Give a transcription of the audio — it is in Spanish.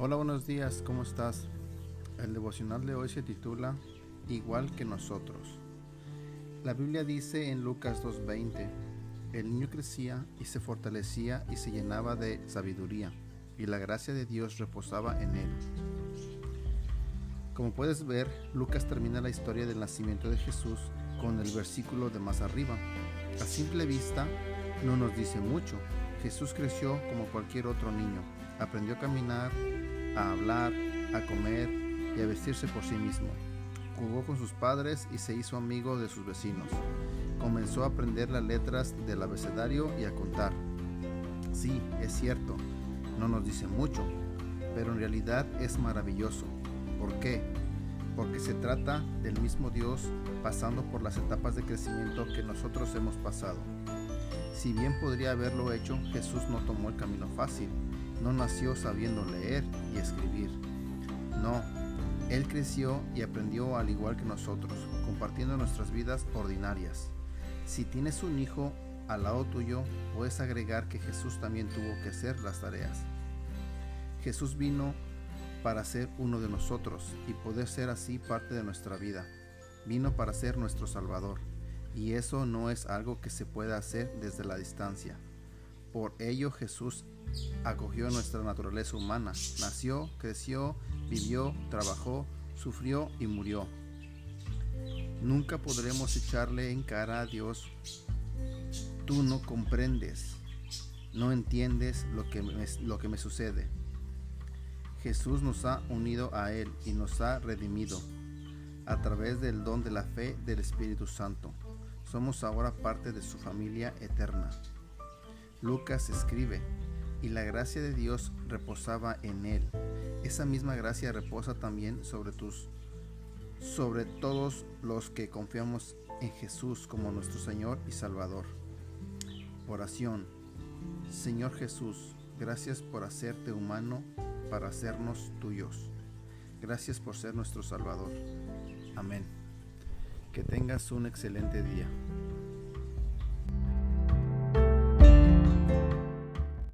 Hola, buenos días, ¿cómo estás? El devocional de hoy se titula Igual que nosotros. La Biblia dice en Lucas 2.20, el niño crecía y se fortalecía y se llenaba de sabiduría, y la gracia de Dios reposaba en él. Como puedes ver, Lucas termina la historia del nacimiento de Jesús con el versículo de más arriba. A simple vista, no nos dice mucho. Jesús creció como cualquier otro niño. Aprendió a caminar, a hablar, a comer y a vestirse por sí mismo. Jugó con sus padres y se hizo amigo de sus vecinos. Comenzó a aprender las letras del abecedario y a contar. Sí, es cierto, no nos dice mucho, pero en realidad es maravilloso. ¿Por qué? Porque se trata del mismo Dios pasando por las etapas de crecimiento que nosotros hemos pasado. Si bien podría haberlo hecho, Jesús no tomó el camino fácil no nació sabiendo leer y escribir. No, Él creció y aprendió al igual que nosotros, compartiendo nuestras vidas ordinarias. Si tienes un hijo al lado tuyo, puedes agregar que Jesús también tuvo que hacer las tareas. Jesús vino para ser uno de nosotros y poder ser así parte de nuestra vida. Vino para ser nuestro Salvador, y eso no es algo que se pueda hacer desde la distancia. Por ello Jesús acogió nuestra naturaleza humana, nació, creció, vivió, trabajó, sufrió y murió. Nunca podremos echarle en cara a Dios, tú no comprendes, no entiendes lo que me, lo que me sucede. Jesús nos ha unido a Él y nos ha redimido a través del don de la fe del Espíritu Santo. Somos ahora parte de su familia eterna. Lucas escribe, y la gracia de Dios reposaba en él. Esa misma gracia reposa también sobre tus sobre todos los que confiamos en Jesús como nuestro Señor y Salvador. Oración. Señor Jesús, gracias por hacerte humano para hacernos tuyos. Gracias por ser nuestro Salvador. Amén. Que tengas un excelente día.